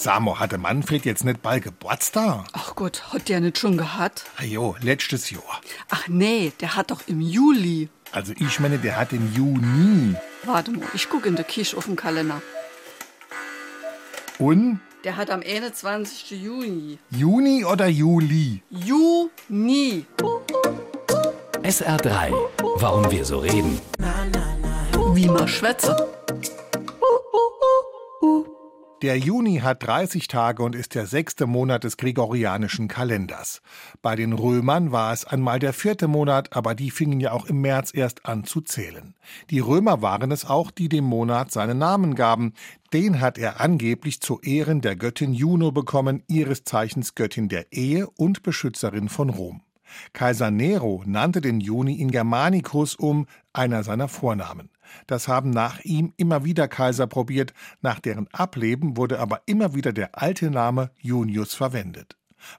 Samo, hatte Manfred jetzt nicht bald Geburtstag? Ach Gott, hat der nicht schon gehabt? Ah jo, letztes Jahr. Ach nee, der hat doch im Juli. Also ich meine, der hat im Juni. Warte mal, ich gucke in der Kisch auf den Kalender. Und? Der hat am 21. Juni. Juni oder Juli? Juni. SR3. Warum wir so reden. Wie man schwätze. Der Juni hat 30 Tage und ist der sechste Monat des gregorianischen Kalenders. Bei den Römern war es einmal der vierte Monat, aber die fingen ja auch im März erst an zu zählen. Die Römer waren es auch, die dem Monat seinen Namen gaben. Den hat er angeblich zu Ehren der Göttin Juno bekommen, ihres Zeichens Göttin der Ehe und Beschützerin von Rom. Kaiser Nero nannte den Juni in Germanicus um, einer seiner Vornamen. Das haben nach ihm immer wieder Kaiser probiert, nach deren Ableben wurde aber immer wieder der alte Name Junius verwendet.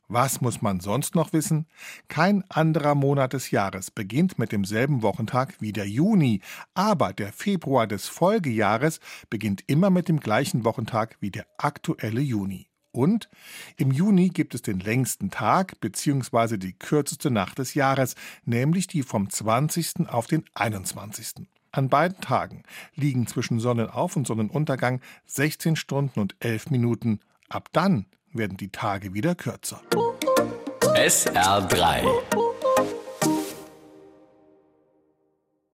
Was muss man sonst noch wissen? Kein anderer Monat des Jahres beginnt mit demselben Wochentag wie der Juni, aber der Februar des Folgejahres beginnt immer mit dem gleichen Wochentag wie der aktuelle Juni. Und im Juni gibt es den längsten Tag bzw. die kürzeste Nacht des Jahres, nämlich die vom 20. auf den 21. An beiden Tagen liegen zwischen Sonnenauf- und Sonnenuntergang 16 Stunden und 11 Minuten. Ab dann werden die Tage wieder kürzer. SR3.